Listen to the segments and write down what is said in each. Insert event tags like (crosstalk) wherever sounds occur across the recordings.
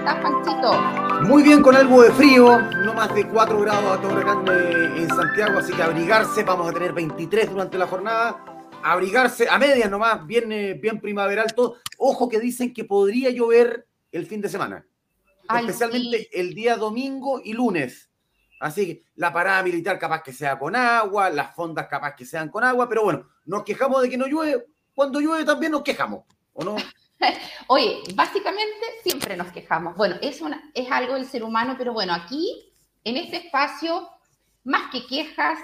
estás, Panchito? Muy bien, con algo de frío, no más de 4 grados a todo grande en Santiago, así que abrigarse, vamos a tener 23 durante la jornada. Abrigarse a medias nomás, bien, bien primaveral todo. Ojo que dicen que podría llover el fin de semana, especialmente el día domingo y lunes. Así que la parada militar capaz que sea con agua, las fondas capaz que sean con agua, pero bueno, nos quejamos de que no llueve. Cuando llueve también nos quejamos, ¿o no? (laughs) Oye, básicamente siempre nos quejamos. Bueno, es, es algo del ser humano, pero bueno, aquí, en este espacio, más que quejas,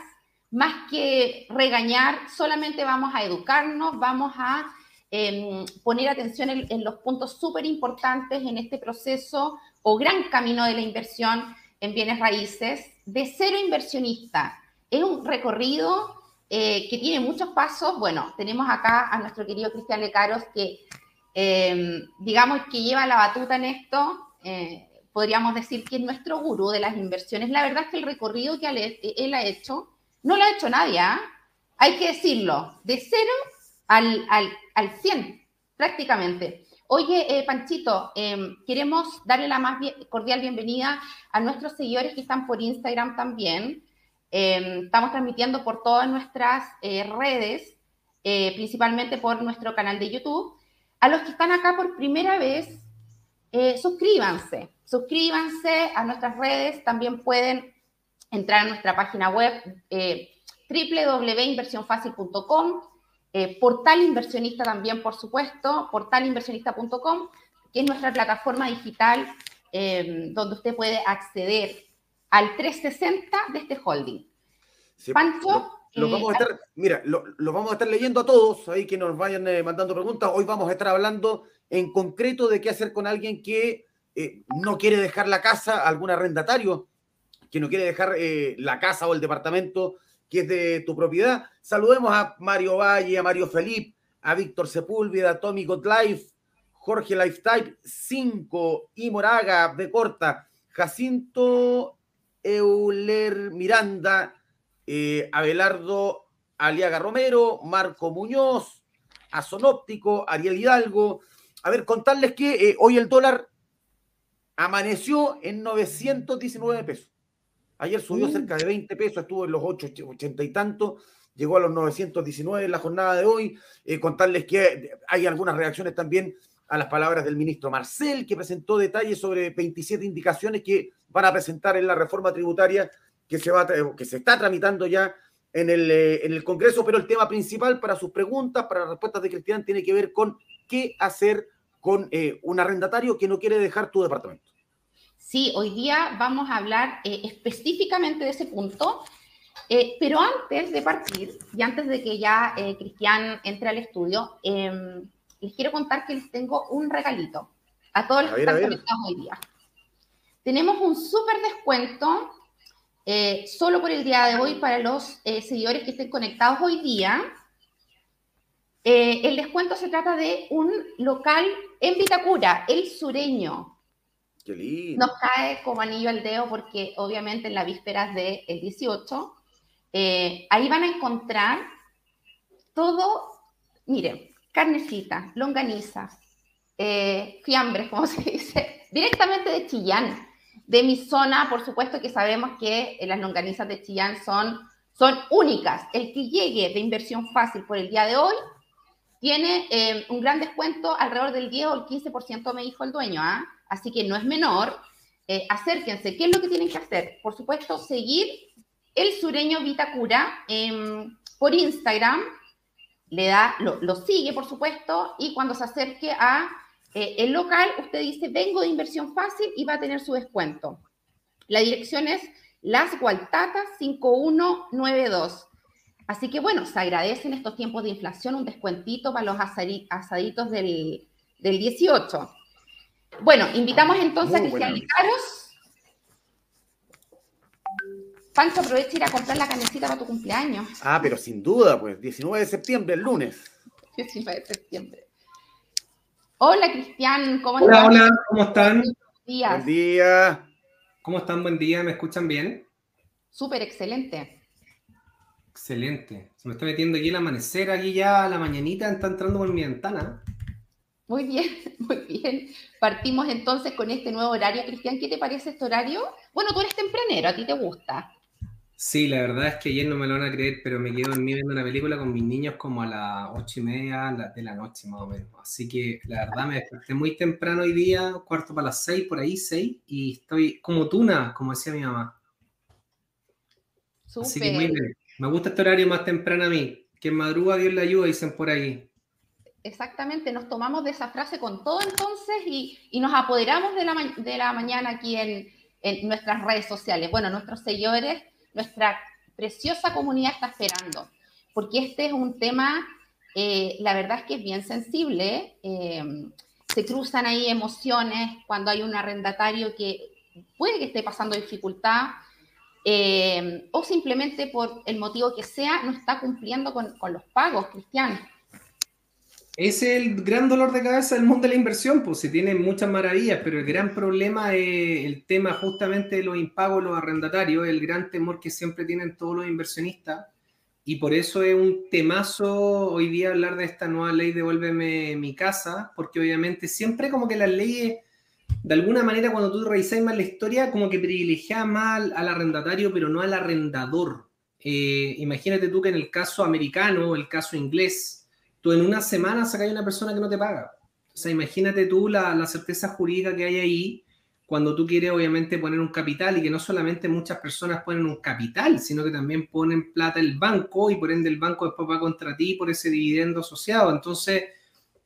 más que regañar, solamente vamos a educarnos, vamos a em, poner atención en, en los puntos súper importantes en este proceso o gran camino de la inversión en bienes raíces, de cero inversionista. Es un recorrido eh, que tiene muchos pasos. Bueno, tenemos acá a nuestro querido Cristian Lecaros, que em, digamos que lleva la batuta en esto. Eh, podríamos decir que es nuestro gurú de las inversiones. La verdad es que el recorrido que él ha hecho, no lo ha hecho nadie, ¿ah? hay que decirlo, de cero al, al, al 100 prácticamente. Oye, eh, Panchito, em, queremos darle la más cordial bienvenida a nuestros seguidores que están por Instagram también. Em, estamos transmitiendo por todas nuestras eh, redes, eh, principalmente por nuestro canal de YouTube. A los que están acá por primera vez, suscríbanse, suscríbanse a nuestras redes. También pueden entrar a nuestra página web www.inversionfacil.com eh, portal inversionista también, por supuesto, portalinversionista.com, que es nuestra plataforma digital em, donde usted puede acceder al 360 de este holding. Pancho. Lo, vamos a eh, estar, mira, lo, vamos a estar leyendo a todos ahí que nos vayan eh, mandando preguntas. Hoy vamos a estar hablando en concreto de qué hacer con alguien que no quiere dejar la casa, algún arrendatario que no quiere dejar la casa o el departamento que es de tu propiedad. Saludemos a Mario Valle, a Mario Felipe, a Víctor Sepúlveda, a Tommy Godlife, Jorge Lifetime 5, y Moraga de Corta, Jacinto Euler Miranda, eh, Abelardo Aliaga Romero, Marco Muñoz, Azonóptico, Ariel Hidalgo. A ver, contarles que eh, hoy el dólar amaneció en 919 pesos. Ayer subió cerca de 20 pesos, estuvo en los 8, 80 y tanto, llegó a los 919 en la jornada de hoy. Eh, contarles que hay algunas reacciones también a las palabras del ministro Marcel, que presentó detalles sobre 27 indicaciones que van a presentar en la reforma tributaria que se, va, que se está tramitando ya en el, eh, en el Congreso, pero el tema principal para sus preguntas, para las respuestas de Cristian, tiene que ver con qué hacer con eh, un arrendatario que no quiere dejar tu departamento. Sí, hoy día vamos a hablar eh, específicamente de ese punto, eh, pero antes de partir y antes de que ya eh, Cristian entre al estudio, em, les quiero contar que les tengo un regalito a todos los que están conectados hoy día. Tenemos un súper descuento solo por el día de hoy para los seguidores que estén conectados hoy día. el descuento se trata de un local en Vitacura, el sureño. Nos cae como anillo al dedo porque obviamente en las vísperas del 18, eh, ahí van a encontrar todo, miren, carnecita, longaniza, eh, fiambres, como se dice, directamente de Chillán. De mi zona, por supuesto que sabemos que las longanizas de Chillán son, son únicas. El que llegue de inversión fácil por el día de hoy tiene eh, un gran descuento, alrededor del 10 o el 15%, me dijo el dueño. ¿ah? así que no es menor. Eh, acérquense. ¿Qué es lo que tienen que hacer? Por supuesto, seguir el sureño Vitacura em, por Instagram. Le da, lo, sigue, por supuesto, y cuando se acerque a eh, el local, usted dice, vengo de inversión fácil y va a tener su descuento. La dirección es Las Gualtatas 5192. Así que bueno, se agradece en estos tiempos de inflación un descuentito para los asaditos del, del 18. Bueno, invitamos entonces a Cristian Licaros. Pancho, aprovecha ir a comprar la canecita para tu cumpleaños. Ah, pero sin duda, pues, 19 de septiembre, el lunes. (laughs) 19 de septiembre. Hola, Cristian, ¿cómo estás? Hola, hola, ¿cómo están? Buenos días. Buen día. ¿Cómo están? Buen día, ¿me escuchan bien? Súper, excelente. Excelente. Se me está metiendo aquí el amanecer, aquí ya la mañanita está entrando por mi ventana. Muy bien, (laughs) muy bien. Partimos entonces con este nuevo horario. Cristian, ¿qué te parece este horario? Bueno, tú eres tempranero, a ti te gusta. Sí, la verdad es que ayer no me lo van a creer, pero me quedo dormido viendo una película con mis niños como a las ocho y media de la noche, más o menos. Así que la verdad me desperté muy temprano hoy día, cuarto para las seis, por ahí, seis, y estoy como tuna, como decía mi mamá. Así que muy bien. Me gusta este horario más temprano a mí. Que madruga Dios le ayuda, dicen por ahí. Exactamente, nos tomamos de esa frase con todo entonces y, nos apoderamos de la, de la mañana aquí en, en nuestras redes sociales. Bueno, nuestros seguidores nuestra preciosa comunidad está esperando, porque este es un tema, eh, la verdad es que es bien sensible, eh, se cruzan ahí emociones cuando hay un arrendatario que puede que esté pasando dificultad eh, o simplemente por el motivo que sea no está cumpliendo con, con los pagos, Cristian. Es el gran dolor de cabeza del mundo de la inversión, pues se tiene muchas maravillas, pero el gran problema es el tema justamente de los impagos, los arrendatarios, el gran temor que siempre tienen todos los inversionistas. Y por eso es un temazo hoy día hablar de esta nueva ley Devuélveme mi casa, porque obviamente siempre como que las leyes, de alguna manera cuando tú revisas más la historia, como que privilegian más al, arrendatario, pero no al arrendador. Eh, imagínate tú que en el caso americano, el caso inglés, en una semana sacas una persona que no te paga. O sea, imagínate tú la, certeza jurídica que hay ahí cuando tú quieres obviamente poner un capital y que no solamente muchas personas ponen un capital, sino que también ponen plata el banco y por ende el banco después va contra ti por ese dividendo asociado. Entonces,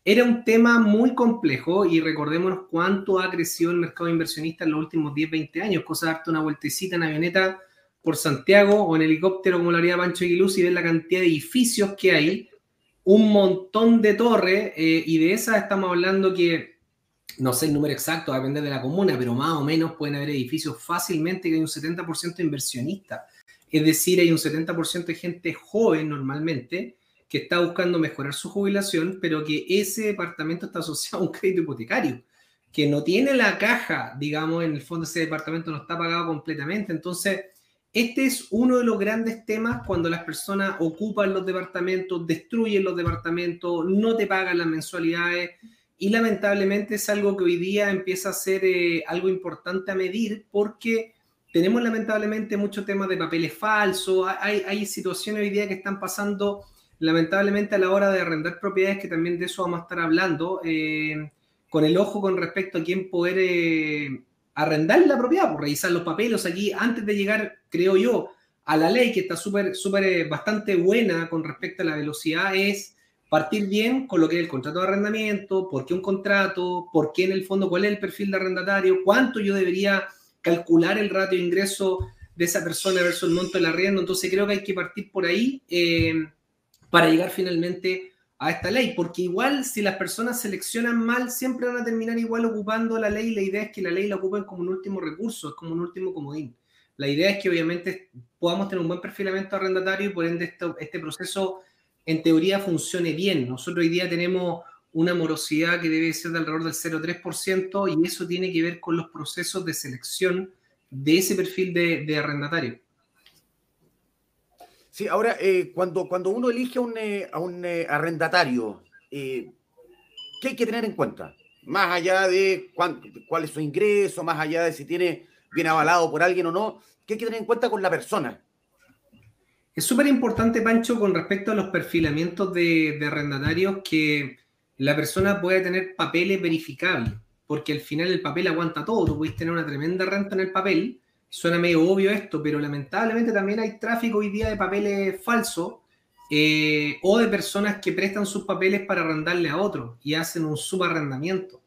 era un tema muy complejo y recordémonos cuánto ha crecido el mercado inversionista en los últimos 10, 20 años, cosa de darte una vueltecita en avioneta por Santiago o en helicóptero como lo haría Pancho Aguiluz y ver la cantidad de edificios que hay un montón de torres eh, y de esas estamos hablando que, no sé el número exacto, va a depender de la comuna, pero más o menos pueden haber edificios fácilmente que hay un 70% de inversionistas. Es decir, hay un 70% de gente joven normalmente que está buscando mejorar su jubilación, pero que ese departamento está asociado a un crédito hipotecario, que no tiene la caja, digamos, en el fondo ese departamento no está pagado completamente. Entonces, este es uno de los grandes temas cuando las personas ocupan los departamentos, destruyen los departamentos, no te pagan las mensualidades y lamentablemente es algo que hoy día empieza a ser eh, algo importante a medir porque tenemos lamentablemente muchos temas de papeles falsos, hay, situaciones hoy día que están pasando lamentablemente a la hora de arrendar propiedades, que también de eso vamos a estar hablando, eh, con el ojo con respecto a quién poder... Eh, arrendar la propiedad, por revisar los papeles. Aquí antes de llegar, creo yo, a la ley que está súper, súper, eh, bastante buena con respecto a la velocidad, es partir bien con lo que es el contrato de arrendamiento, por qué un contrato, por qué en el fondo, cuál es el perfil de arrendatario, cuánto yo debería calcular el ratio de ingreso de esa persona versus el monto del arriendo. Entonces creo que hay que partir por ahí eh, para llegar finalmente a esta ley, porque igual si las personas seleccionan mal, siempre van a terminar igual ocupando la ley. La idea es que la ley la ocupen como un último recurso, es como un último comodín. La idea es que obviamente podamos tener un buen perfilamiento arrendatario y por ende este proceso en teoría funcione bien. Nosotros hoy día tenemos una morosidad que debe ser de alrededor del 0,3% y eso tiene que ver con los procesos de selección de ese perfil de, arrendatario. Sí, ahora, eh, cuando, cuando uno elige a un, eh, eh, arrendatario, ¿qué hay que tener en cuenta? Más allá de cuál es su ingreso, más allá de si tiene bien avalado por alguien o no, ¿qué hay que tener en cuenta con la persona? Es súper importante, Pancho, con respecto a los perfilamientos de, de arrendatarios, que la persona pueda tener papeles verificables, porque al final el papel aguanta todo. Tú puedes tener una tremenda renta en el papel, Suena medio obvio esto, pero lamentablemente también hay tráfico hoy día de papeles falsos eh, o de personas que prestan sus papeles para arrendarle a otros y hacen un subarrendamiento.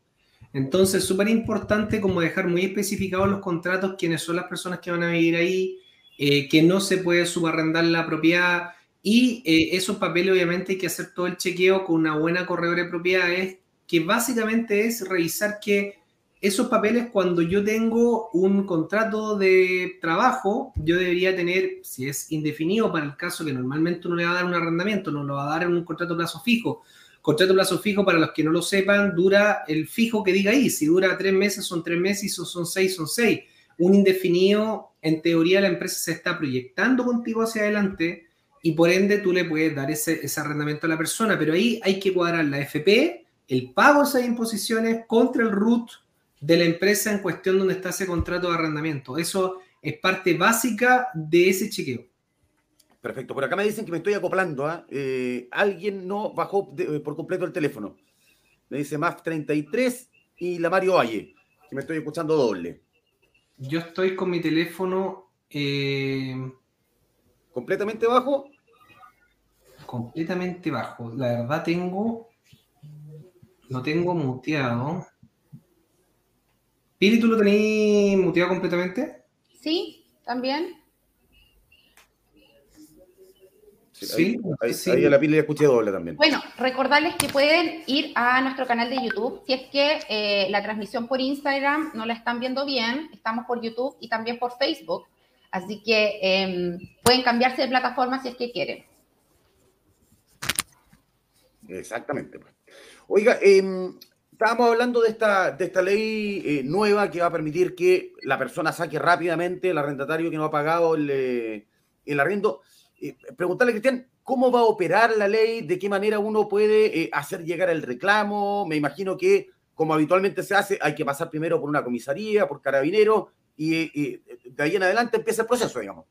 Entonces, súper importante como dejar muy especificados los contratos, quiénes son las personas que van a vivir ahí, eh, que no se puede subarrendar la propiedad y eh, esos papeles obviamente hay que hacer todo el chequeo con una buena corredora de propiedades, que básicamente es revisar que esos papeles cuando yo tengo un contrato de trabajo, yo debería tener, si es indefinido para el caso que normalmente uno le va a dar un arrendamiento, no lo va a dar en un contrato plazo fijo. Contrato plazo fijo, para los que no lo sepan, dura el fijo que diga ahí. Si dura tres meses, son tres meses, y son seis, son seis. Un indefinido, en teoría, la empresa se está proyectando contigo hacia adelante y por ende tú le puedes dar ese, ese arrendamiento a la persona, pero ahí hay que cuadrar la FP el pago de esas imposiciones contra el RUT de la empresa en cuestión donde está ese contrato de arrendamiento. Eso es parte básica de ese chequeo. Perfecto. Por acá me dicen que me estoy acoplando. ¿ah? Eh, alguien no bajó eh, por completo el teléfono. Me dice más 33 y la Mario Valle, que me estoy escuchando doble. Yo estoy con mi teléfono. Eh, ¿Completamente bajo? Completamente bajo. La verdad tengo. Lo tengo muteado. Pili, ¿tú lo tenías muteado completamente? Sí, también. Sí, ahí, a la Pili le escuché doble también. Bueno, recordarles que pueden ir a nuestro canal de YouTube. Si es que eh, la transmisión por Instagram no la están viendo bien, estamos por YouTube y también por Facebook. Así que em, pueden cambiarse de plataforma si es que quieren. Exactamente. Pues. Oiga, em, estábamos hablando de esta, de esta ley eh, nueva que va a permitir que la persona saque rápidamente el arrendatario que no ha pagado el, eh, el arriendo. Eh, preguntarle, Cristian, ¿cómo va a operar la ley? ¿De qué manera uno puede hacer llegar el reclamo? Me imagino que, como habitualmente se hace, hay que pasar primero por una comisaría, por carabinero, y, de ahí en adelante empieza el proceso, digamos.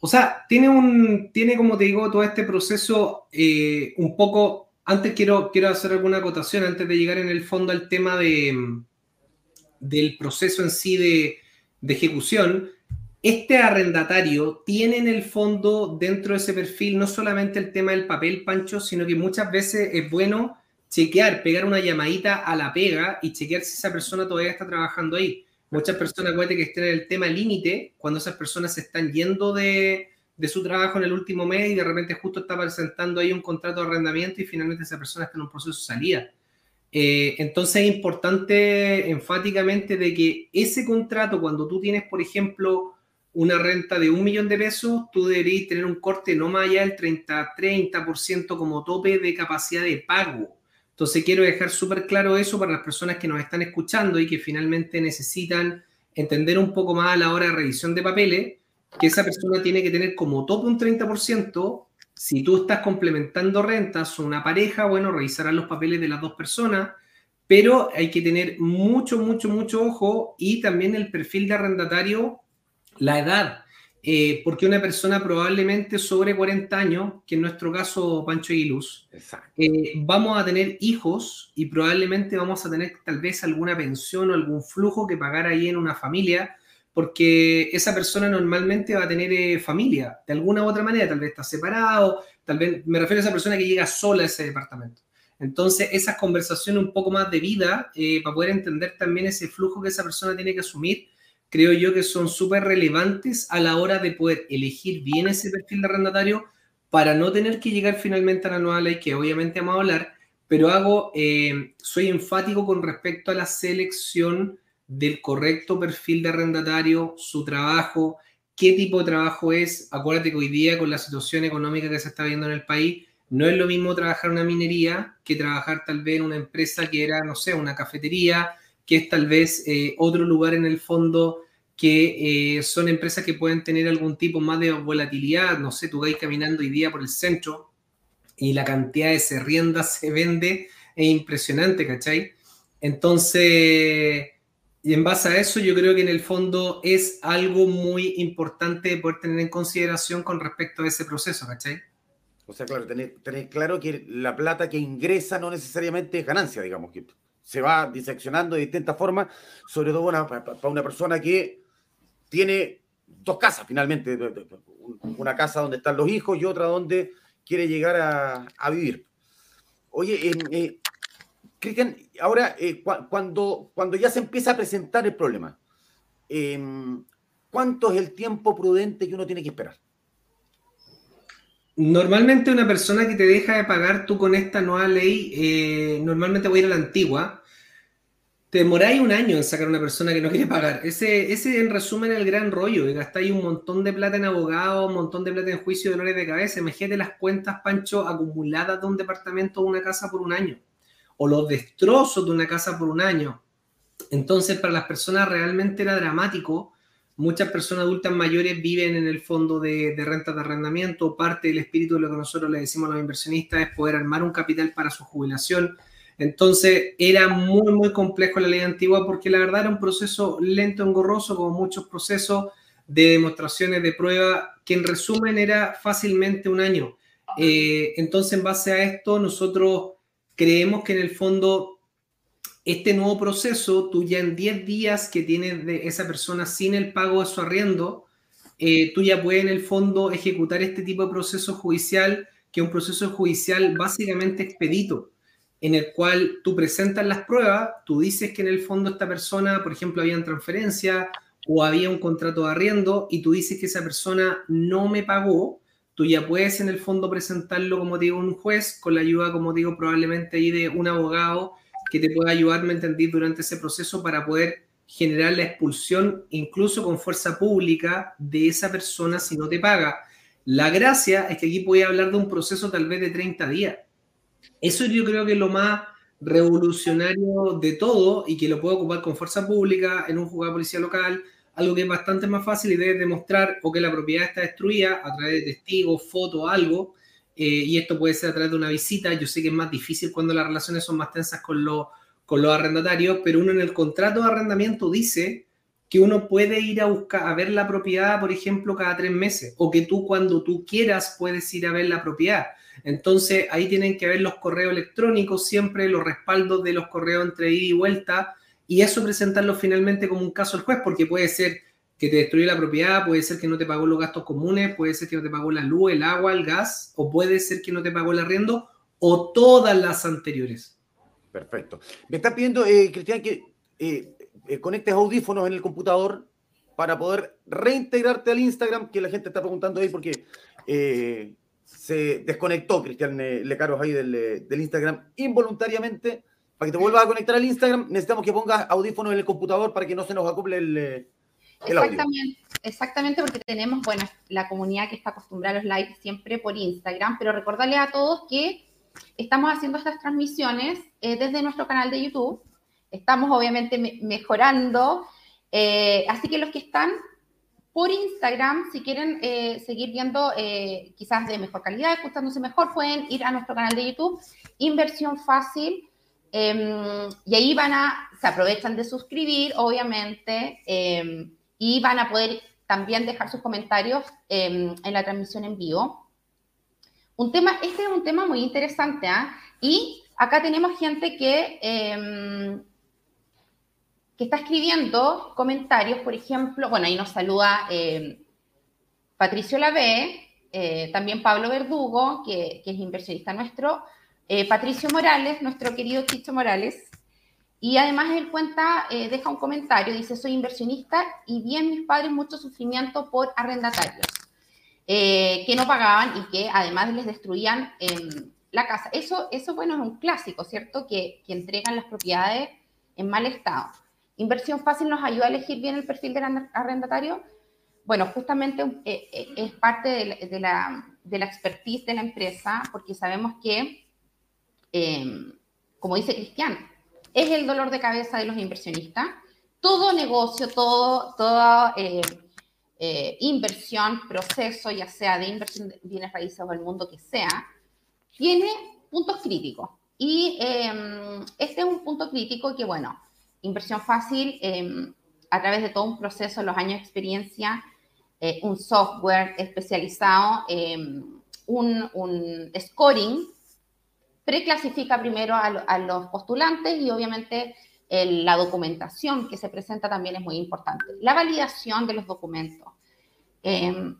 O sea, tiene un, tiene como te digo, todo este proceso un poco antes quiero, quiero hacer alguna acotación antes de llegar en el fondo al tema de, del proceso en sí de ejecución. Este arrendatario tiene en el fondo dentro de ese perfil no solamente el tema del papel, Pancho, sino que muchas veces es bueno chequear, pegar una llamadita a la pega y chequear si esa persona todavía está trabajando ahí. Muchas personas, puede que estén en el tema límite, cuando esas personas se están yendo de, de su trabajo en el último mes y de repente justo está presentando ahí un contrato de arrendamiento y finalmente esa persona está en un proceso de salida. Eh, entonces es importante enfáticamente de que ese contrato, cuando tú tienes, por ejemplo, una renta de un millón de pesos, tú deberías tener un corte no más allá del 30-30% como tope de capacidad de pago. Entonces quiero dejar súper claro eso para las personas que nos están escuchando y que finalmente necesitan entender un poco más a la hora de revisión de papeles que esa persona tiene que tener como tope un 30%. Si tú estás complementando rentas o una pareja, bueno, revisarán los papeles de las dos personas, pero hay que tener mucho, mucho, mucho ojo y también el perfil de arrendatario, la edad. Eh, porque una persona probablemente sobre 40 años, que en nuestro caso Pancho Aguiluz, eh, vamos a tener hijos y probablemente vamos a tener tal vez alguna pensión o algún flujo que pagar ahí en una familia porque esa persona normalmente va a tener eh, familia, de alguna u otra manera, tal vez está separado, tal vez me refiero a esa persona que llega sola a ese departamento. Entonces, esas conversaciones un poco más de vida, eh, para poder entender también ese flujo que esa persona tiene que asumir, creo yo que son súper relevantes a la hora de poder elegir bien ese perfil de arrendatario para no tener que llegar finalmente a la nueva ley, que obviamente vamos a hablar, pero hago, eh, soy enfático con respecto a la selección del correcto perfil de arrendatario, su trabajo, qué tipo de trabajo es. Acuérdate que hoy día con la situación económica que se está viendo en el país, no es lo mismo trabajar una minería que trabajar tal vez en una empresa que era, no sé, una cafetería, que es tal vez eh, otro lugar en el fondo que eh, son empresas que pueden tener algún tipo más de volatilidad. No sé, tú vais caminando hoy día por el centro y la cantidad de serriendas se vende es impresionante, ¿cachai? Entonces, y en base a eso, yo creo que en el fondo es algo muy importante de poder tener en consideración con respecto a ese proceso, ¿cachai? O sea, claro, tener, claro que la plata que ingresa no necesariamente es ganancia, digamos, se va diseccionando de distintas formas, sobre todo para una persona que tiene dos casas finalmente, una casa donde están los hijos y otra donde quiere llegar a, vivir. Oye, eh, Cristian, ahora eh, cuando, cuando ya se empieza a presentar el problema, em, ¿cuánto es el tiempo prudente que uno tiene que esperar? Normalmente una persona que te deja de pagar tú con esta nueva ley, eh, normalmente voy a ir a la antigua, te demoráis un año en sacar a una persona que no quiere pagar. Ese, ese en resumen es el gran rollo, gastáis un montón de plata en abogados, un montón de plata en juicio de dolores de cabeza. Imagínate las cuentas, Pancho, acumuladas de un departamento o una casa por un año o los destrozos de una casa por un año. Entonces, para las personas realmente era dramático. Muchas personas adultas mayores viven en el fondo de, rentas de arrendamiento. Parte del espíritu de lo que nosotros le decimos a los inversionistas es poder armar un capital para su jubilación. Entonces era muy, muy complejo la ley antigua porque la verdad era un proceso lento, engorroso, como muchos procesos de demostraciones de prueba, que en resumen era fácilmente un año. Eh, entonces, en base a esto, nosotros creemos que en el fondo este nuevo proceso, tú ya en 10 días que tienes de esa persona sin el pago de su arriendo, eh, tú ya puedes en el fondo ejecutar este tipo de proceso judicial, que es un proceso judicial básicamente expedito, en el cual tú presentas las pruebas, tú dices que en el fondo esta persona, por ejemplo, había transferencia o había un contrato de arriendo y tú dices que esa persona no me pagó, tú ya puedes en el fondo presentarlo, como digo, un juez con la ayuda, como digo, probablemente ahí de un abogado que te pueda ayudar, me entendí, durante ese proceso para poder generar la expulsión, incluso con fuerza pública, de esa persona si no te paga. La gracia es que aquí voy a hablar de un proceso tal vez de 30 días. Eso yo creo que es lo más revolucionario de todo y que lo puedo ocupar con fuerza pública en un juzgado de policía local, algo que es bastante más fácil y debe demostrar o que la propiedad está destruida a través de testigos, fotos, algo, eh, y esto puede ser a través de una visita. Yo sé que es más difícil cuando las relaciones son más tensas con, los, con los arrendatarios, pero uno en el contrato de arrendamiento dice que uno puede ir a buscar a ver la propiedad, por ejemplo, cada tres meses, o que tú cuando tú quieras puedes ir a ver la propiedad. Entonces ahí tienen que ver los correos electrónicos, siempre los respaldos de los correos entre ida y vuelta, y eso presentarlo finalmente como un caso al juez, porque puede ser que te destruye la propiedad, puede ser que no te pagó los gastos comunes, puede ser que no te pagó la luz, el agua, el gas, o puede ser que no te pagó el arriendo, o todas las anteriores. Perfecto. Me está pidiendo, eh, Cristian, que eh, eh, conectes audífonos en el computador para poder reintegrarte al Instagram, que la gente está preguntando ahí porque se desconectó Cristian Lecaros ahí del, del Instagram involuntariamente para que te vuelvas a conectar al Instagram, necesitamos que pongas audífonos en el computador para que no se nos acople eh, el exactamente, Exactamente, porque tenemos, bueno, la comunidad que está acostumbrada a los lives siempre por Instagram, pero recordarles a todos que estamos haciendo estas transmisiones eh, desde nuestro canal de YouTube. Estamos obviamente mejorando, eh, así que los que están por Instagram, si quieren seguir viendo quizás de mejor calidad, escuchándose mejor, pueden ir a nuestro canal de YouTube, Inversión Fácil Em, y ahí van a, se aprovechan de suscribir, obviamente, em, y van a poder también dejar sus comentarios em, en la transmisión en vivo. Un tema, este es un tema muy interesante, ¿ah? Y acá tenemos gente que, que está escribiendo comentarios, por ejemplo, bueno, ahí nos saluda Patricio Lavé, eh, también Pablo Verdugo, que, que es inversionista nuestro, eh, Patricio Morales, nuestro querido Chicho Morales, y además él cuenta, eh, deja un comentario, dice, soy inversionista y vi en mis padres mucho sufrimiento por arrendatarios eh, que no pagaban y que además les destruían la casa. Eso, eso, bueno, es un clásico, ¿cierto? Que, entregan las propiedades en mal estado. Inversión fácil nos ayuda a elegir bien el perfil del arrendatario. Bueno, justamente es parte de la, de la expertise de la empresa, porque sabemos que Em, como dice Cristian, es el dolor de cabeza de los inversionistas. Todo negocio, todo, toda eh, eh, inversión, proceso, ya sea de inversión de bienes raíces o el mundo que sea, tiene puntos críticos. Y em, este es un punto crítico que, bueno, inversión fácil, em, a través de todo un proceso, los años de experiencia, eh, un software especializado, un, un scoring preclasifica primero a, los postulantes y obviamente la documentación que se presenta también es muy importante. La validación de los documentos. Em,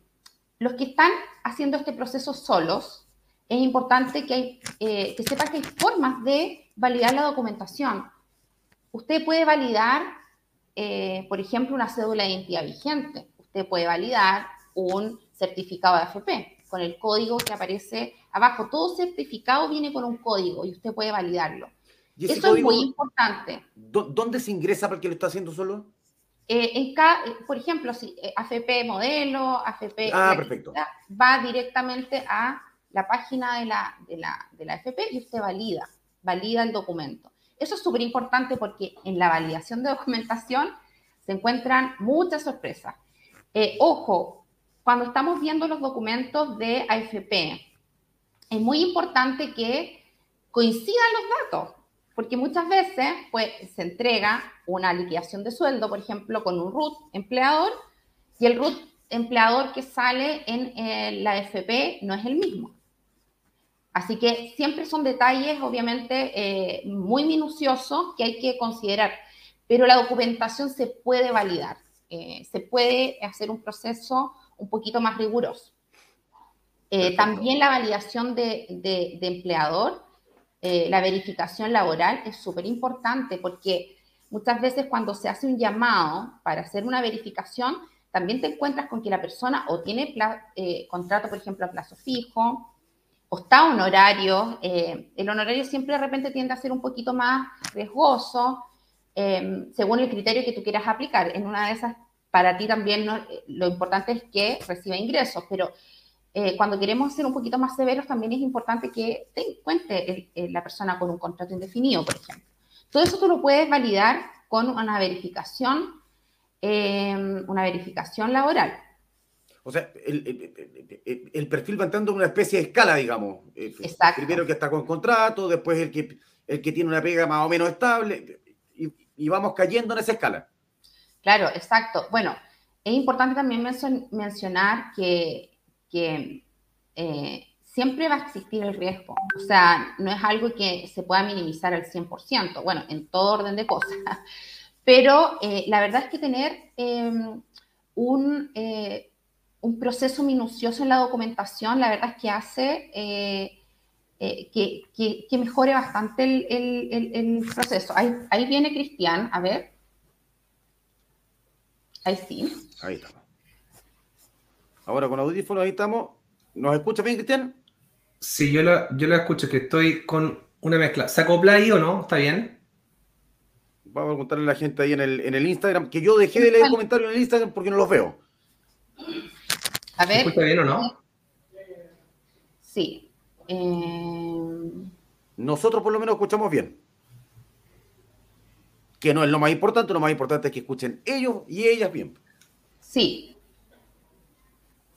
los que están haciendo este proceso solos, es importante que, eh, que sepan que hay formas de validar la documentación. Usted puede validar, eh, por ejemplo, una cédula de identidad vigente. Usted puede validar un certificado de AFP con el código que aparece abajo. Todo certificado viene con un código y usted puede validarlo. Eso es muy importante. ¿Dónde se ingresa para que lo está haciendo solo? Eh, en cada, eh, por ejemplo, si eh, AFP modelo, AFP ah, perfecto. va directamente a la página de la, de, la, de la AFP y usted valida, valida el documento. Eso es súper importante porque en la validación de documentación se encuentran muchas sorpresas. ojo, cuando estamos viendo los documentos de AFP, es muy importante que coincidan los datos. Porque muchas veces pues, se entrega una liquidación de sueldo, por ejemplo, con un RUT empleador, y el RUT empleador que sale en eh, la FP no es el mismo. Así que siempre son detalles, obviamente, eh, muy minuciosos que hay que considerar, pero la documentación se puede validar, eh, se puede hacer un proceso un poquito más riguroso. También la validación de, de empleador eh, la verificación laboral es súper importante porque muchas veces cuando se hace un llamado para hacer una verificación, también te encuentras con que la persona o tiene eh, contrato, por ejemplo, a plazo fijo, o está honorario. Eh, el honorario siempre de repente tiende a ser un poquito más riesgoso, según el criterio que tú quieras aplicar. En una de esas, para ti también lo importante es que reciba ingresos, pero eh, cuando queremos ser un poquito más severos, también es importante que te cuente la persona con un contrato indefinido, por ejemplo. Todo eso tú lo puedes validar con una verificación, eh, una verificación laboral. O sea, el, perfil va entrando en una especie de escala, digamos. Eh, Exacto. Primero que está con contrato, después el que, el que tiene una pega más o menos estable, y, y vamos cayendo en esa escala. Claro, exacto. Bueno, es importante también mencionar que que eh, siempre va a existir el riesgo. O sea, no es algo que se pueda minimizar al 100%, bueno, en todo orden de cosas. (laughs) Pero eh, la verdad es que tener em, un, eh, un, proceso minucioso en la documentación, la verdad es que hace que, que, mejore bastante el, el, proceso. Ahí, viene Cristian, a ver. Ahí sí. Ahí está. Ahora con audífonos ahí estamos. ¿Nos escucha bien, Cristian? Sí, yo lo, yo lo escucho, que estoy con una mezcla. ¿Se acopla ahí o no? ¿Está bien? Vamos a contarle a la gente ahí en el, en el Instagram, que yo dejé de leer comentarios en el Instagram porque no los veo. A ver. ¿Se escucha bien o no? Sí. Eh, Nosotros por lo menos escuchamos bien. Que no es lo más importante, lo más importante es que escuchen ellos y ellas bien. Sí,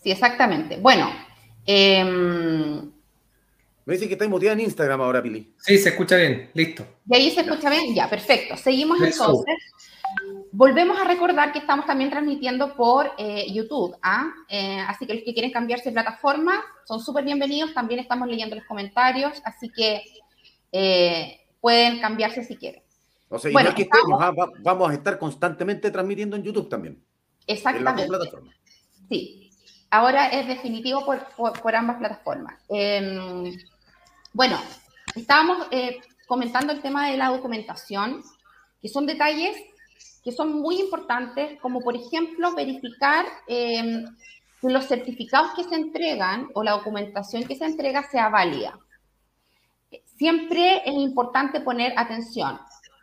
Sí, exactamente. Bueno. Em, Me dicen que está muteada en Instagram ahora, Pili. Sí, se escucha bien. Listo. ¿Y ahí se escucha bien? Ya, perfecto. Seguimos entonces. Volvemos a recordar que estamos también transmitiendo por eh, YouTube. ¿ah? Eh, así que los que quieren cambiarse de plataforma son súper bienvenidos. También estamos leyendo los comentarios. Así que eh, pueden cambiarse si quieren. O sea, bueno, que ah, vamos a estar constantemente transmitiendo en YouTube también. Exactamente. Sí, ahora es definitivo por, ambas plataformas. Em, bueno, estábamos eh, comentando el tema de la documentación, que son detalles que son muy importantes, como por ejemplo verificar em, que los certificados que se entregan o la documentación que se entrega sea válida. Siempre es importante poner atención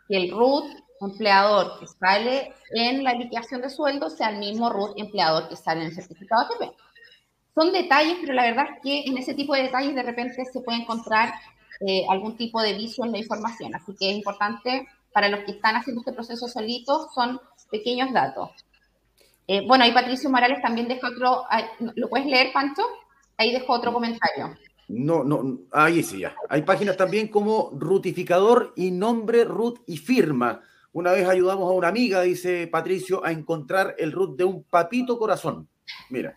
que el RUT empleador que sale en la liquidación de sueldo sea el mismo RUT empleador que sale en el certificado ATP. Son detalles, pero la verdad es que en ese tipo de detalles de repente se puede encontrar eh, algún tipo de vicio en la información. Así que es importante para los que están haciendo este proceso solitos, son pequeños datos. Eh, bueno, ahí Patricio Morales también deja otro, ¿lo puedes leer, Pancho? Ahí dejó otro comentario. No, no, ahí sí ya. Hay páginas también como rutificador y nombre, root y firma. Una vez ayudamos a una amiga, dice Patricio, a encontrar el root de un papito corazón. Mira.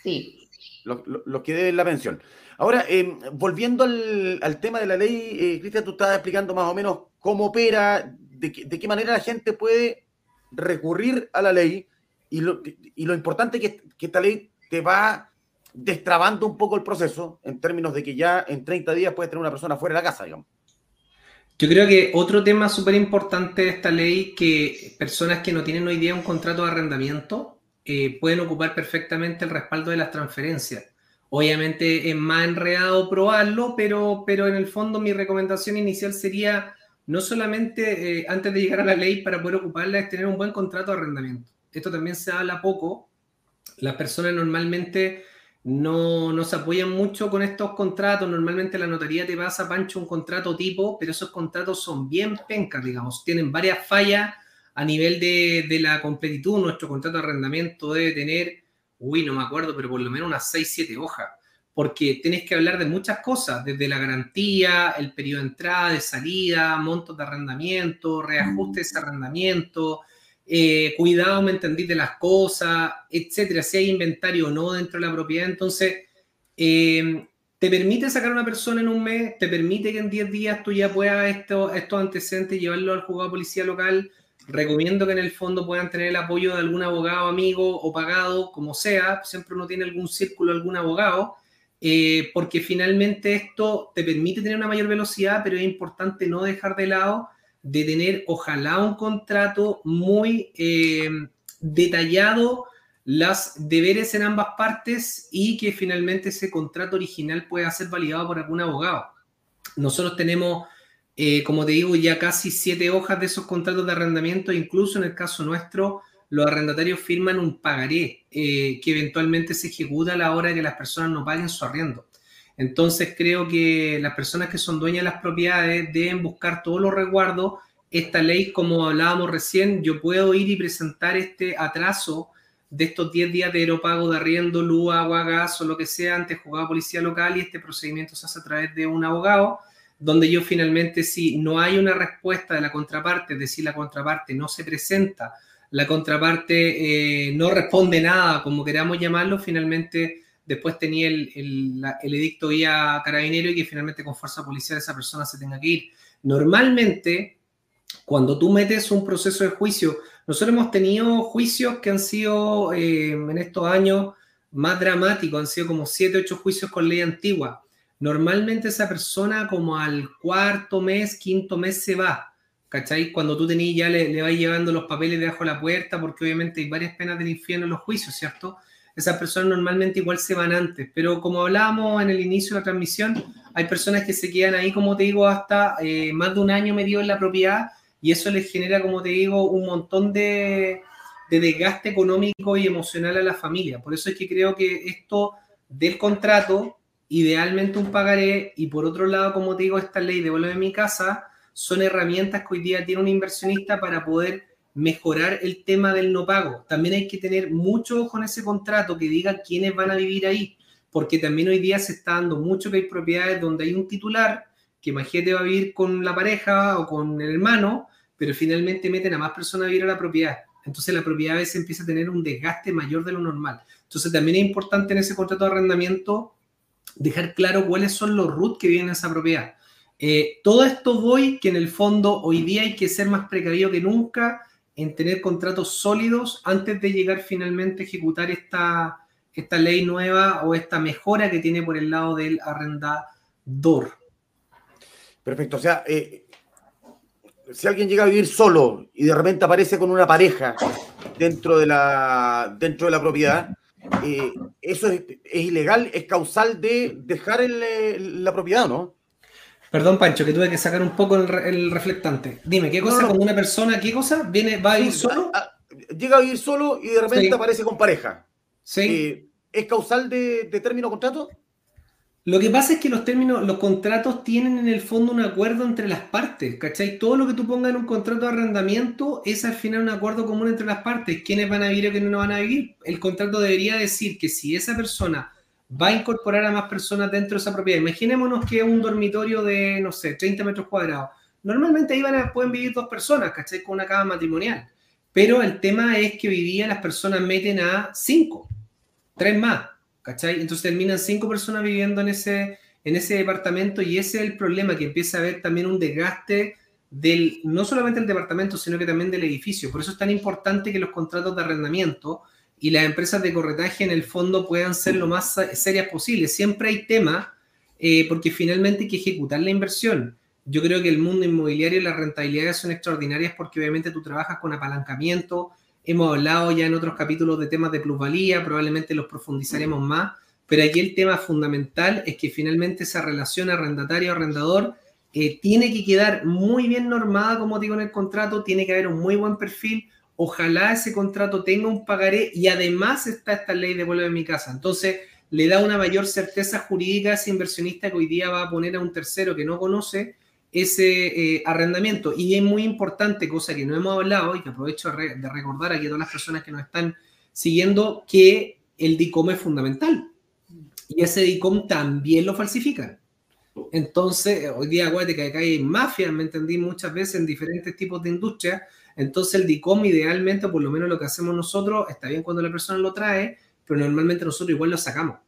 Sí. Los que deben la pensión. Ahora, em, volviendo al, tema de la ley, eh, Cristian, tú estabas explicando más o menos cómo opera, de, qué manera la gente puede recurrir a la ley y lo, y lo importante que, que esta ley te va destrabando un poco el proceso en términos de que ya en 30 días puedes tener una persona fuera de la casa, digamos. Yo creo que otro tema súper importante de esta ley, que personas que no tienen hoy día un contrato de arrendamiento eh, pueden ocupar perfectamente el respaldo de las transferencias. Obviamente es más enredado probarlo, pero, pero en el fondo mi recomendación inicial sería no solamente eh, antes de llegar a la ley para poder ocuparla, es tener un buen contrato de arrendamiento. Esto también se habla poco. Las personas normalmente no, no se apoyan mucho con estos contratos. Normalmente la notaría te pasa, Pancho, un contrato tipo, pero esos contratos son bien pencas, digamos. Tienen varias fallas a nivel de, de la completitud. Nuestro contrato de arrendamiento debe tener, uy, no me acuerdo, pero por lo menos unas 6, 7 hojas. porque tienes que hablar de muchas cosas, desde la garantía, el periodo de entrada, de salida, montos de arrendamiento, reajuste de ese arrendamiento, eh, cuidado, me entendí, de las cosas, etcétera, si hay inventario o no dentro de la propiedad. Entonces, eh, te permite sacar a una persona en un mes, te permite que en 10 días tú ya puedas esto, estos antecedentes llevarlo al juzgado de policía local. Recomiendo que en el fondo puedan tener el apoyo de algún abogado amigo o pagado, como sea. Siempre uno tiene algún círculo, algún abogado eh, porque finalmente esto te permite tener una mayor velocidad, pero es importante no dejar de lado de tener, ojalá, un contrato muy eh, detallado, las deberes en ambas partes y que finalmente ese contrato original pueda ser validado por algún abogado. Nosotros tenemos, eh, como te digo, ya casi siete hojas de esos contratos de arrendamiento, incluso en el caso nuestro, los arrendatarios firman un pagaré eh, que eventualmente se ejecuta a la hora de que las personas no paguen su arriendo. Entonces creo que las personas que son dueñas de las propiedades deben buscar todos los resguardos. Esta ley, como hablábamos recién, yo puedo ir y presentar este atraso de estos 10 días de aeropago de arriendo, luz, agua, gas o lo que sea ante juzgado policía local y este procedimiento se hace a través de un abogado, donde yo finalmente si no hay una respuesta de la contraparte, es decir, la contraparte no se presenta la contraparte eh, no responde nada, como queramos llamarlo, finalmente después tenía el, el, edicto vía carabinero y que finalmente con fuerza policial esa persona se tenga que ir. Normalmente, cuando tú metes un proceso de juicio, nosotros hemos tenido juicios que han sido eh, en estos años más dramáticos, han sido como siete, ocho juicios con ley antigua. Normalmente esa persona como al cuarto mes, quinto mes se va ¿cachai? Cuando tú tenías ya le, le llevando los papeles debajo de la puerta, porque obviamente hay varias penas del infierno en los juicios, ¿cierto? Esas personas normalmente igual se van antes, pero como hablábamos en el inicio de la transmisión, hay personas que se quedan ahí, como te digo, hasta eh, más de un año medio en la propiedad y eso les genera, como te digo, un montón de, de desgaste económico y emocional a la familia. Por eso es que creo que esto del contrato, idealmente un pagaré, y por otro lado, como te digo, esta ley de vuelo de mi casa, son herramientas que hoy día tiene un inversionista para poder mejorar el tema del no pago. También hay que tener mucho ojo en ese contrato que diga quiénes van a vivir ahí, porque también hoy día se está dando mucho que hay propiedades donde hay un titular que imagínate va a vivir con la pareja o con el hermano, pero finalmente meten a más personas a vivir a la propiedad. Entonces la propiedad a veces empieza a tener un desgaste mayor de lo normal. Entonces también es importante en ese contrato de arrendamiento dejar claro cuáles son los RUT que vienen en esa propiedad. Eh, todo esto voy que en el fondo hoy día hay que ser más precavido que nunca en tener contratos sólidos antes de llegar finalmente a ejecutar esta, esta ley nueva o esta mejora que tiene por el lado del arrendador. Perfecto, o sea, eh, si alguien llega a vivir solo y de repente aparece con una pareja dentro de la, dentro de la propiedad, eh, eso es, ilegal, es causal de dejar la propiedad, ¿no? Perdón, Pancho, que tuve que sacar un poco el, reflectante. Dime, ¿qué cosa con una persona, qué cosa? ¿Viene, va a ir solo? Ah, llega a vivir solo y de repente aparece con pareja. Sí. Eh, ¿Es causal de, término contrato? Lo que pasa es que los términos, los contratos tienen en el fondo un acuerdo entre las partes, ¿cachai? Todo lo que tú pongas en un contrato de arrendamiento es al final un acuerdo común entre las partes. ¿Quiénes van a vivir o quiénes no van a vivir? El contrato debería decir que si esa persona va a incorporar a más personas dentro de esa propiedad. Imaginémonos que un dormitorio de, no sé, 30 metros cuadrados. Normalmente ahí van pueden vivir dos personas, ¿cachai? Con una cama matrimonial. Pero el tema es que hoy día las personas meten a cinco, tres más, ¿cachai? Entonces terminan cinco personas viviendo en ese, en ese departamento y ese es el problema, que empieza a haber también un desgaste del, no solamente del departamento, sino que también del edificio. Por eso es tan importante que los contratos de arrendamiento y las empresas de corretaje en el fondo puedan ser lo más serias posible. Siempre hay tema eh, porque finalmente hay que ejecutar la inversión. Yo creo que el mundo inmobiliario y las rentabilidades son extraordinarias porque obviamente tú trabajas con apalancamiento. Hemos hablado ya en otros capítulos de temas de plusvalía, probablemente los profundizaremos más, pero aquí el tema fundamental es que finalmente esa relación arrendatario-arrendador eh, tiene que quedar muy bien normada, como digo en el contrato, tiene que haber un muy buen perfil, ojalá ese contrato tenga un pagaré y además está esta ley de vuelo de mi casa. Entonces, le da una mayor certeza jurídica a ese inversionista que hoy día va a poner a un tercero que no conoce ese eh, arrendamiento. Y es muy importante, cosa que no hemos hablado y que aprovecho de recordar aquí a todas las personas que nos están siguiendo, que el DICOM es fundamental. Y ese DICOM también lo falsifican. Entonces, hoy día, acuérdate que acá hay mafia, me entendí muchas veces en diferentes tipos de industrias. Entonces, el DICOM idealmente, por lo menos lo que hacemos nosotros, está bien cuando la persona lo trae, pero normalmente nosotros igual lo sacamos.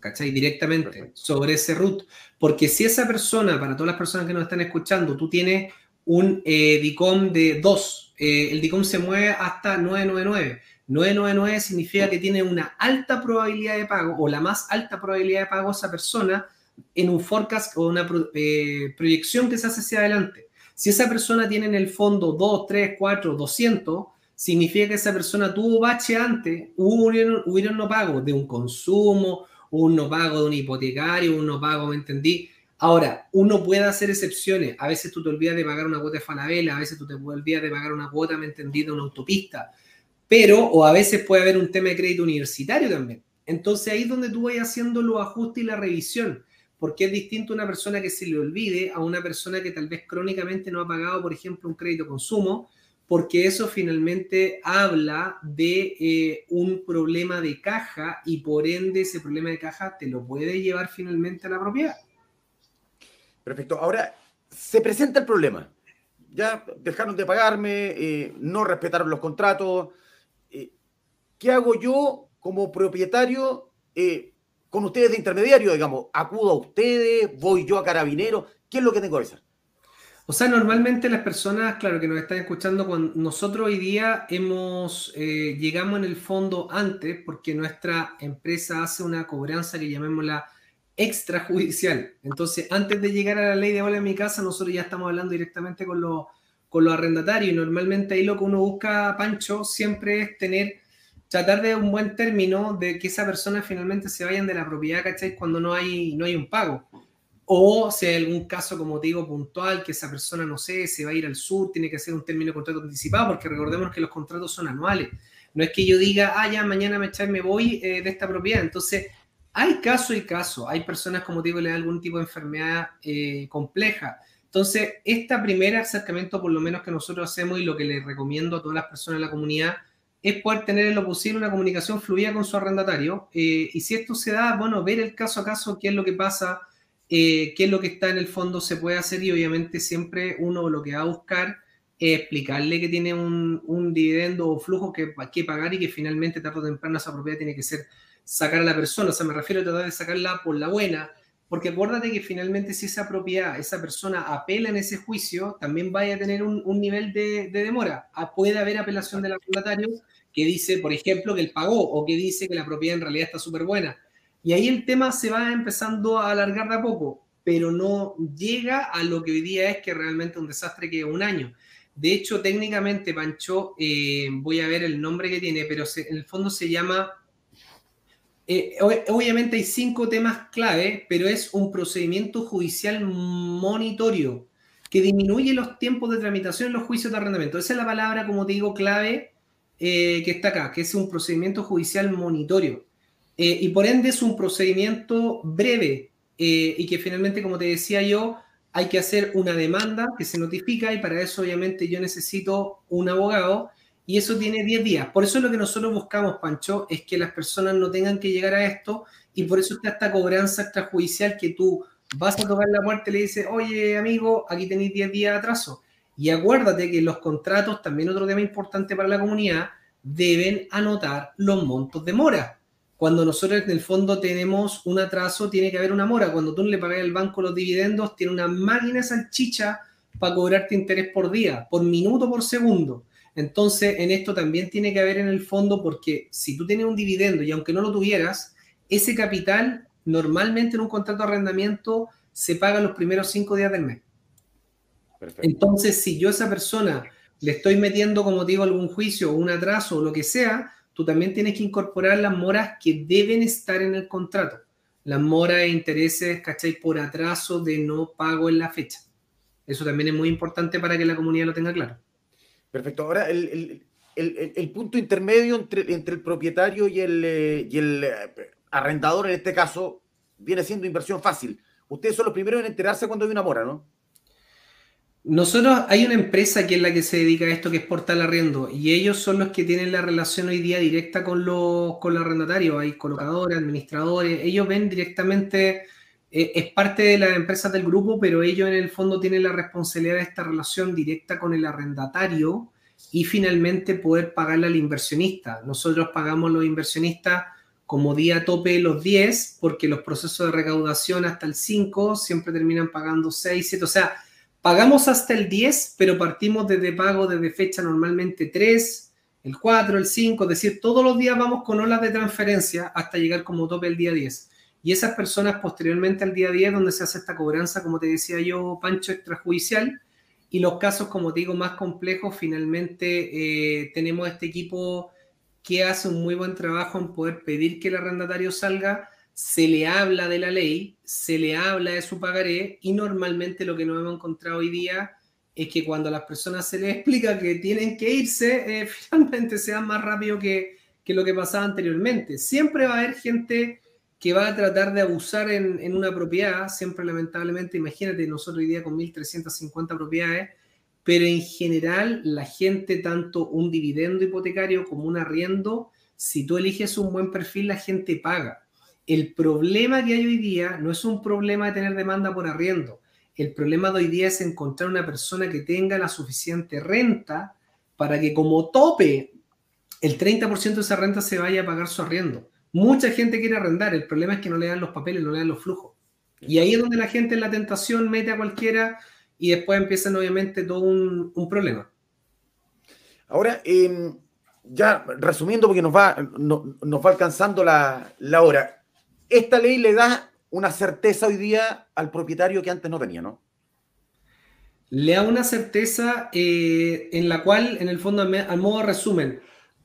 ¿Cachai? Directamente sobre ese root. Porque si esa persona, para todas las personas que nos están escuchando, tú tienes un eh, DICOM de 2, eh, el DICOM se mueve hasta 999. 999 significa que tiene una alta probabilidad de pago o la más alta probabilidad de pago esa persona en un forecast o una eh, proyección que se hace hacia adelante. Si esa persona tiene en el fondo 2, 3, 4, 200, significa que esa persona tuvo bache antes, hubo un, no pago de un consumo, un no pago de un hipotecario, un no pago, ¿me entendí? Ahora, uno puede hacer excepciones. A veces tú te olvidas de pagar una cuota de Falabella, a veces tú te olvidas de pagar una cuota, ¿me entendí?, de una autopista. Pero, o a veces puede haber un tema de crédito universitario también. Entonces ahí es donde tú vas haciendo los ajustes y la revisión porque es distinto una persona que se le olvide a una persona que tal vez crónicamente no ha pagado, por ejemplo, un crédito consumo, porque eso finalmente habla de eh, un problema de caja y por ende ese problema de caja te lo puede llevar finalmente a la propiedad. Perfecto. Ahora, se presenta el problema. Ya dejaron de pagarme, eh, no respetaron los contratos. Eh, ¿Qué hago yo como propietario? Con ustedes de intermediario, digamos, acudo a ustedes, voy yo a carabinero, ¿qué es lo que tengo que hacer? O sea, normalmente las personas, claro, que nos están escuchando, cuando nosotros hoy día hemos, eh, llegamos en el fondo antes, porque nuestra empresa hace una cobranza que llamémosla extrajudicial. Entonces, antes de llegar a la ley de bola en mi casa, nosotros ya estamos hablando directamente con los, con los arrendatarios. Normalmente ahí lo que uno busca, Pancho, siempre es tener tratar de un buen término de que esa persona finalmente se vayan de la propiedad, ¿cachai? Cuando no hay, no hay un pago. O si hay algún caso, como te digo, puntual, que esa persona, no sé, se va a ir al sur, tiene que hacer un término de contrato anticipado, porque recordemos que los contratos son anuales. No es que yo diga, ah, ya, mañana me, me voy eh, de esta propiedad. Entonces, hay caso y caso. Hay personas, como te digo, le da algún tipo de enfermedad eh, compleja. Entonces, esta primera acercamiento, por lo menos que nosotros hacemos y lo que le recomiendo a todas las personas de la comunidad, es poder tener en lo posible una comunicación fluida con su arrendatario. Eh, y si esto se da, bueno, ver el caso a caso, qué es lo que pasa, eh, qué es lo que está en el fondo se puede hacer y obviamente siempre uno lo que va a buscar es explicarle que tiene un, dividendo o flujo que, que pagar y que finalmente tarde o temprano esa propiedad tiene que ser sacar a la persona. O sea, me refiero a tratar de sacarla por la buena, porque acuérdate que finalmente si esa propiedad, esa persona apela en ese juicio, también vaya a tener un, nivel de, demora. Ah, puede haber apelación del arrendatario que dice, por ejemplo, que él pagó o que dice que la propiedad en realidad está súper buena. Y ahí el tema se va empezando a alargar de a poco, pero no llega a lo que hoy día es que realmente un desastre que un año. De hecho, técnicamente, Pancho, eh, voy a ver el nombre que tiene, pero en el fondo se llama eh, obviamente hay cinco temas clave, pero es un procedimiento judicial monitorio que disminuye los tiempos de tramitación en los juicios de arrendamiento. Esa es la palabra, como te digo, clave eh, que está acá, que es un procedimiento judicial monitorio. Eh, y por ende es un procedimiento breve y que finalmente, como te decía yo, hay que hacer una demanda que se notifica y para eso obviamente yo necesito un abogado y eso tiene 10 días. Por eso lo que nosotros buscamos, Pancho, es que las personas no tengan que llegar a esto y por eso está esta cobranza extrajudicial que tú vas a tocar la puerta y le dices, oye amigo, aquí tenéis 10 días de atraso. Y acuérdate que los contratos, también otro tema importante para la comunidad, deben anotar los montos de mora. Cuando nosotros en el fondo tenemos un atraso, tiene que haber una mora. Cuando tú le pagas al banco los dividendos, tiene una máquina salchicha para cobrarte interés por día, por minuto, por segundo. Entonces, en esto también tiene que haber en el fondo, porque si tú tienes un dividendo y aunque no lo tuvieras, ese capital normalmente en un contrato de arrendamiento se paga los primeros cinco días del mes. Entonces, si yo a esa persona le estoy metiendo, como digo, algún juicio o un atraso o lo que sea, tú también tienes que incorporar las moras que deben estar en el contrato. Las moras e intereses, ¿cachai? Por atraso de no pago en la fecha. Eso también es muy importante para que la comunidad lo tenga claro. Perfecto. Ahora, el, punto intermedio entre, el propietario y el, eh, el eh, arrendador, en este caso, viene siendo inversión fácil. Ustedes son los primeros en enterarse cuando hay una mora, ¿no? Nosotros, hay una empresa que es la que se dedica a esto, que es Portal Arriendo, y ellos son los que tienen la relación hoy día directa con los, con los arrendatarios. Hay colocadores, administradores, ellos ven directamente, es parte de las empresas del grupo, pero ellos en el fondo tienen la responsabilidad de esta relación directa con el arrendatario y finalmente poder pagarle al inversionista. Nosotros pagamos los inversionistas como día tope los 10, porque los procesos de recaudación hasta el 5 siempre terminan pagando 6, 7, o sea, Pagamos hasta el 10, pero partimos desde pago desde fecha normalmente 3, el 4, el 5, es decir, todos los días vamos con olas de transferencia hasta llegar como tope el día 10. Y esas personas posteriormente al día 10, donde se hace esta cobranza, como te decía yo, Pancho, extrajudicial, y los casos, como te digo, más complejos, finalmente eh, tenemos este equipo que hace un muy buen trabajo en poder pedir que el arrendatario salga se le habla de la ley, se le habla de su pagaré y normalmente lo que nos hemos encontrado hoy día es que cuando a las personas se les (laughs) explica que tienen que irse, eh, (laughs) finalmente se dan más rápido que, lo que pasaba anteriormente. Siempre va a haber gente que va a tratar de abusar en, en, una propiedad, siempre lamentablemente, imagínate, nosotros hoy día con 1.350 propiedades, pero en general la gente, tanto un dividendo hipotecario como un arriendo, si tú eliges un buen perfil, la gente paga. El problema que hay hoy día no es un problema de tener demanda por arriendo. El problema de hoy día es encontrar una persona que tenga la suficiente renta para que como tope el 30% de esa renta se vaya a pagar su arriendo. Mucha gente quiere arrendar, el problema es que no le dan los papeles, no le dan los flujos. Y ahí es donde la gente en la tentación mete a cualquiera y después empiezan obviamente todo un, problema. Ahora, em, ya resumiendo porque nos va, nos va alcanzando la, la hora, esta ley le da una certeza hoy día al propietario que antes no tenía, ¿no? Le da una certeza eh, en la cual, en el fondo, al modo resumen,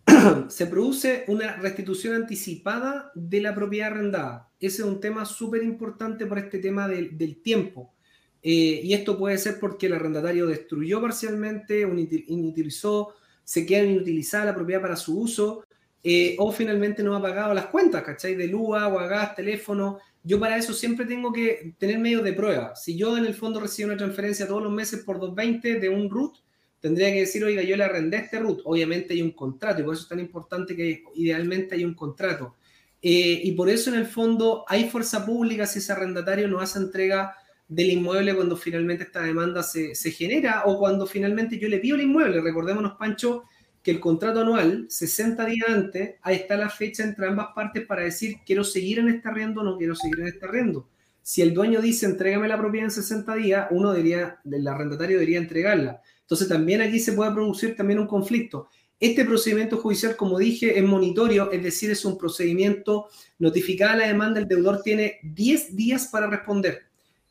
(clears throat) se produce una restitución anticipada de la propiedad arrendada. Ese es un tema súper importante por este tema del, tiempo. Eh, y esto puede ser porque el arrendatario destruyó parcialmente, inutilizó, se queda inutilizada la propiedad para su uso, eh, o finalmente no ha pagado las cuentas, ¿cachai? De luz, agua, gas, teléfono. Yo para eso siempre tengo que tener medios de prueba. Si yo en el fondo recibo una transferencia todos los meses por 220 de un root, tendría que decir, oiga, yo le arrendé este root. Obviamente hay un contrato y por eso es tan importante que idealmente hay un contrato. Eh, y por eso en el fondo hay fuerza pública si ese arrendatario no hace entrega del inmueble cuando finalmente esta demanda se, se genera o cuando finalmente yo le pido el inmueble. Recordémonos, Pancho, que el contrato anual, 60 días antes, ahí está la fecha entre ambas partes para decir quiero seguir en este arriendo o no quiero seguir en este arriendo. Si el dueño dice entrégame la propiedad en 60 días, uno diría, del arrendatario debería entregarla. Entonces también aquí se puede producir también un conflicto. Este procedimiento judicial, como dije, es monitorio, es decir, es un procedimiento notificada la demanda, el deudor tiene 10 días para responder,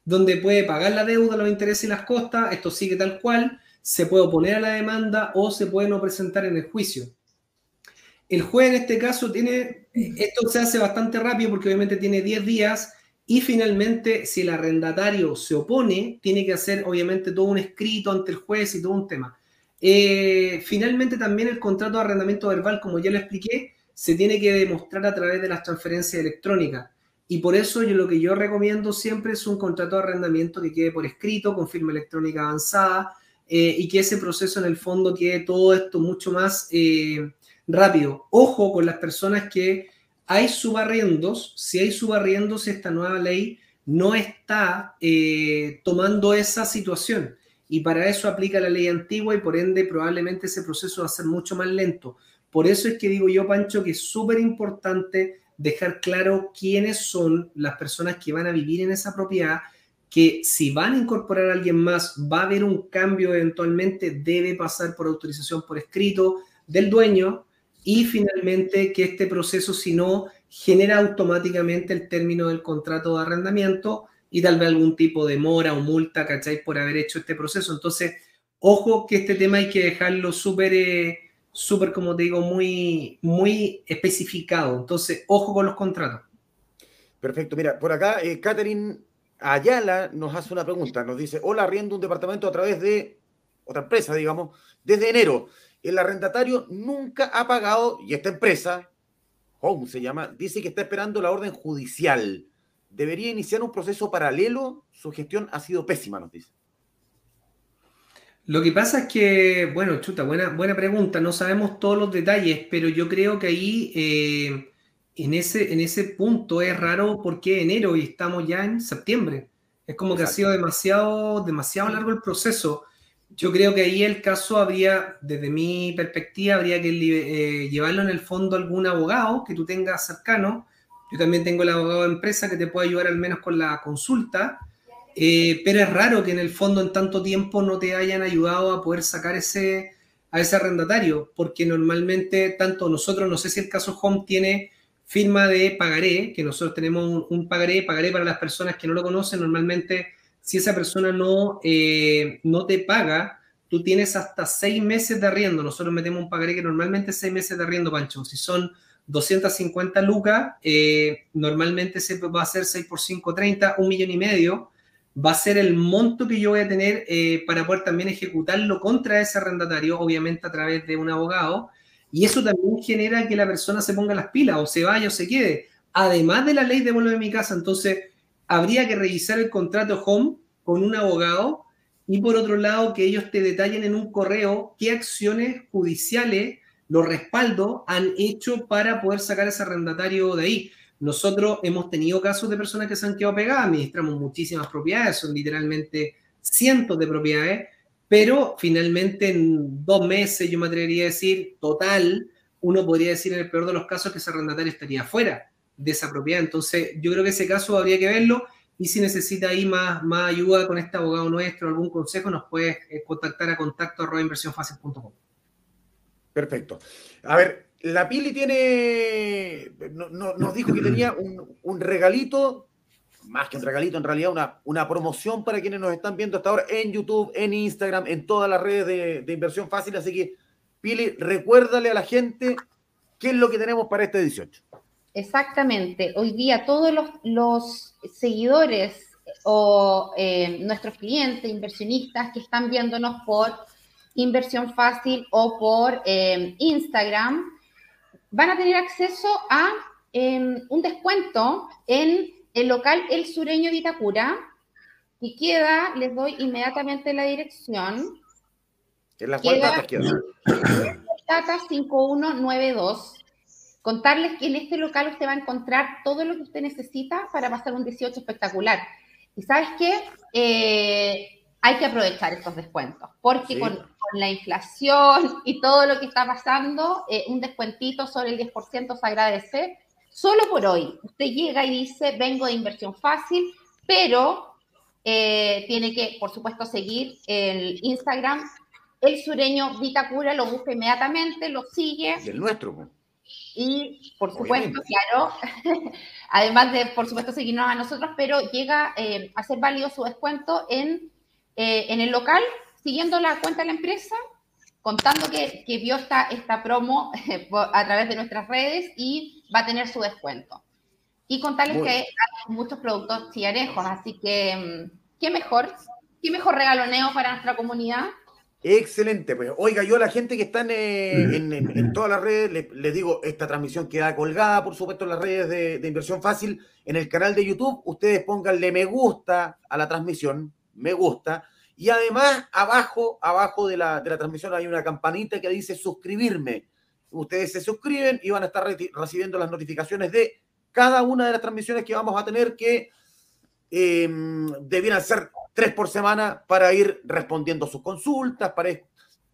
donde puede pagar la deuda, los intereses y las costas, esto sigue tal cual, se puede oponer a la demanda o se puede no presentar en el juicio. El juez en este caso tiene, esto se hace bastante rápido porque obviamente tiene 10 días y finalmente si el arrendatario se opone, tiene que hacer obviamente todo un escrito ante el juez y todo un tema. Eh, finalmente también el contrato de arrendamiento verbal, como ya lo expliqué, se tiene que demostrar a través de las transferencias electrónicas. Y por eso yo lo que yo recomiendo siempre es un contrato de arrendamiento que quede por escrito, con firma electrónica avanzada, eh, y que ese proceso en el fondo quede todo esto mucho más eh, rápido. Ojo con las personas que hay subarriendos, si hay subarriendos, esta nueva ley no está eh, tomando esa situación y para eso aplica la ley antigua y por ende probablemente ese proceso va a ser mucho más lento. Por eso es que digo yo, Pancho, que es súper importante dejar claro quiénes son las personas que van a vivir en esa propiedad que si van a incorporar a alguien más, va a haber un cambio eventualmente, debe pasar por autorización por escrito del dueño y finalmente que este proceso, si no, genera automáticamente el término del contrato de arrendamiento y tal vez algún tipo de mora o multa, ¿cachai? Por haber hecho este proceso. Entonces, ojo que este tema hay que dejarlo súper, eh, súper, como te digo, muy, muy especificado. Entonces, ojo con los contratos. Perfecto. Mira, por acá, eh, Catherine Ayala nos hace una pregunta, nos dice, hola, arriendo un departamento a través de otra empresa, digamos, desde enero. El arrendatario nunca ha pagado, y esta empresa, Home se llama, dice que está esperando la orden judicial. Debería iniciar un proceso paralelo, su gestión ha sido pésima, nos dice. Lo que pasa es que, bueno, chuta, buena, buena pregunta. No sabemos todos los detalles, pero yo creo que ahí, eh, en, ese, en ese punto, es raro porque enero y estamos ya en septiembre. Es como que ha sido demasiado, demasiado largo el proceso. Yo creo que ahí el caso habría, desde mi perspectiva, habría que eh, llevarlo en el fondo a algún abogado que tú tengas cercano. Yo también tengo el abogado de empresa que te puede ayudar al menos con la consulta eh, pero es raro que en el fondo en tanto tiempo no te hayan ayudado a poder sacar ese, a ese arrendatario, porque normalmente tanto nosotros, no sé si el caso Home tiene firma de pagaré, que nosotros tenemos un, pagaré, pagaré para las personas que no lo conocen, normalmente si esa persona no, eh, no te paga, tú tienes hasta seis meses de arriendo, nosotros metemos un pagaré que normalmente es seis meses de arriendo, Pancho, si son 250 lucas, eh, normalmente se va a hacer 6 por 5, 30, un millón y medio, va a ser el monto que yo voy a tener eh, para poder también ejecutarlo contra ese arrendatario, obviamente a través de un abogado. Y eso también genera que la persona se ponga las pilas o se vaya o se quede. Además de la ley de vuelve a mi casa, entonces habría que revisar el contrato home con un abogado y por otro lado que ellos te detallen en un correo qué acciones judiciales, los respaldos han hecho para poder sacar ese arrendatario de ahí. Nosotros hemos tenido casos de personas que se han quedado pegadas, administramos muchísimas propiedades, son literalmente cientos de propiedades, pero finalmente en dos meses, yo me atrevería a decir, total, uno podría decir en el peor de los casos que ese arrendatario estaría fuera de esa propiedad. Entonces, yo creo que ese caso habría que verlo y si necesita ahí más, más ayuda con este abogado nuestro, algún consejo, nos puedes eh, contactar a contacto Perfecto. A ver, la Pili tiene, nos dijo que tenía un, regalito, más que un regalito, en realidad una, una promoción para quienes nos están viendo hasta ahora en YouTube, en Instagram, en todas las redes de, inversión fácil. Así que, Pili, recuérdale a la gente qué es lo que tenemos para este 18. Exactamente. Hoy día todos los, seguidores o eh, nuestros clientes, inversionistas que están viéndonos por Inversión Fácil o por eh, Instagram, van a tener acceso a em, un descuento en el local El Sureño de Itacura, y queda, les doy inmediatamente la dirección. ¿En la cual data queda? Data 5192. Contarles que en este local usted va a encontrar todo lo que usted necesita para pasar un 18 espectacular. Y sabes qué? Eh, hay que aprovechar estos descuentos, porque con, la inflación (laughs) y todo lo que está pasando, eh, un descuentito sobre el 10% se agradece. Solo por hoy, usted llega y dice, vengo de inversión fácil, pero eh, tiene que, por supuesto, seguir el Instagram, el sureño Vitacura, lo busca inmediatamente, lo sigue. Y el nuestro. Y, por supuesto, claro, (laughs) además de, por supuesto, seguirnos a nosotros, pero llega eh, a ser válido su descuento en eh, en el local, siguiendo la cuenta de la empresa, contando que, vio esta, esta promo (laughs) a través de nuestras redes y va a tener su descuento. Y contarles que hay muchos productos chillanejos, así que mm, qué mejor, qué mejor regaloneo para nuestra comunidad. Excelente, pues oiga, yo a la gente que está en, en, todas las redes les, digo, esta transmisión queda colgada, por supuesto, en las redes de, de, Inversión Fácil, en el canal de YouTube, ustedes pónganle me gusta a la transmisión, me gusta. Y además, abajo, abajo de la, de la transmisión hay una campanita que dice suscribirme. Ustedes se suscriben y van a estar recibiendo las notificaciones de cada una de las transmisiones que vamos a tener que eh, debieran ser tres por semana para ir respondiendo sus consultas, para ir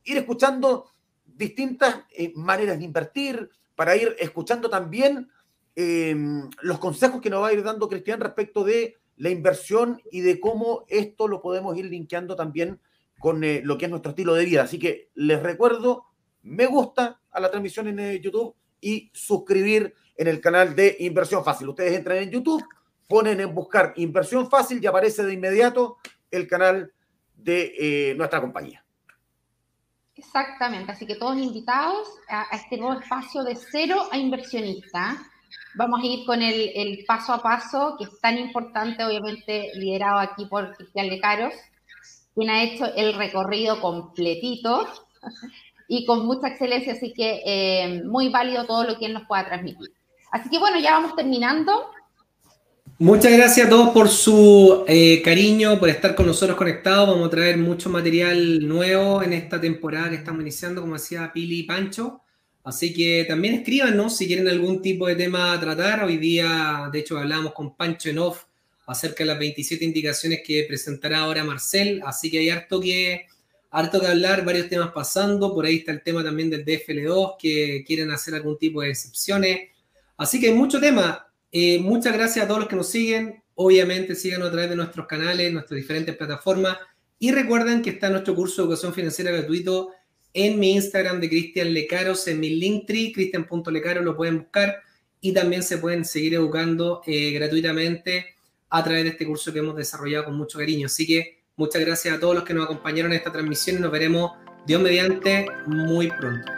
escuchando distintas eh, maneras de invertir, para ir escuchando también em, los consejos que nos va a ir dando Cristian respecto de la inversión y de cómo esto lo podemos ir linkeando también con eh, lo que es nuestro estilo de vida. Así que les recuerdo, me gusta a la transmisión en eh, YouTube y suscribir en el canal de Inversión Fácil. Ustedes entran en YouTube, ponen en buscar Inversión Fácil y aparece de inmediato el canal de eh, nuestra compañía. Exactamente, así que todos invitados a, este nuevo espacio de cero a inversionista Vamos a ir con el, paso a paso, que es tan importante, obviamente liderado aquí por Cristian Lecaros, quien ha hecho el recorrido completito (laughs) y con mucha excelencia, así que eh, muy válido todo lo que él nos pueda transmitir. Así que bueno, ya vamos terminando. Muchas gracias a todos por su eh, cariño, por estar con nosotros conectados. Vamos a traer mucho material nuevo en esta temporada que estamos iniciando, como decía Pili y Pancho. Así que también escríbanos si quieren algún tipo de tema a tratar. Hoy día, de hecho, hablamos con Pancho en off acerca de las 27 indicaciones que presentará ahora Marcel. Así que hay harto que, harto que hablar, varios temas pasando. Por ahí está el tema también del DFL2, que quieren hacer algún tipo de excepciones. Así que hay mucho tema. Eh, muchas gracias a todos los que nos siguen. Obviamente síganos a través de nuestros canales, nuestras diferentes plataformas. Y recuerden que está nuestro curso de educación financiera gratuito en mi Instagram de Cristian Lecaros, en mi Linktree, cristian.lecaro, lo pueden buscar. Y también se pueden seguir educando eh, gratuitamente a través de este curso que hemos desarrollado con mucho cariño. Así que muchas gracias a todos los que nos acompañaron en esta transmisión y nos veremos, Dios mediante, muy pronto.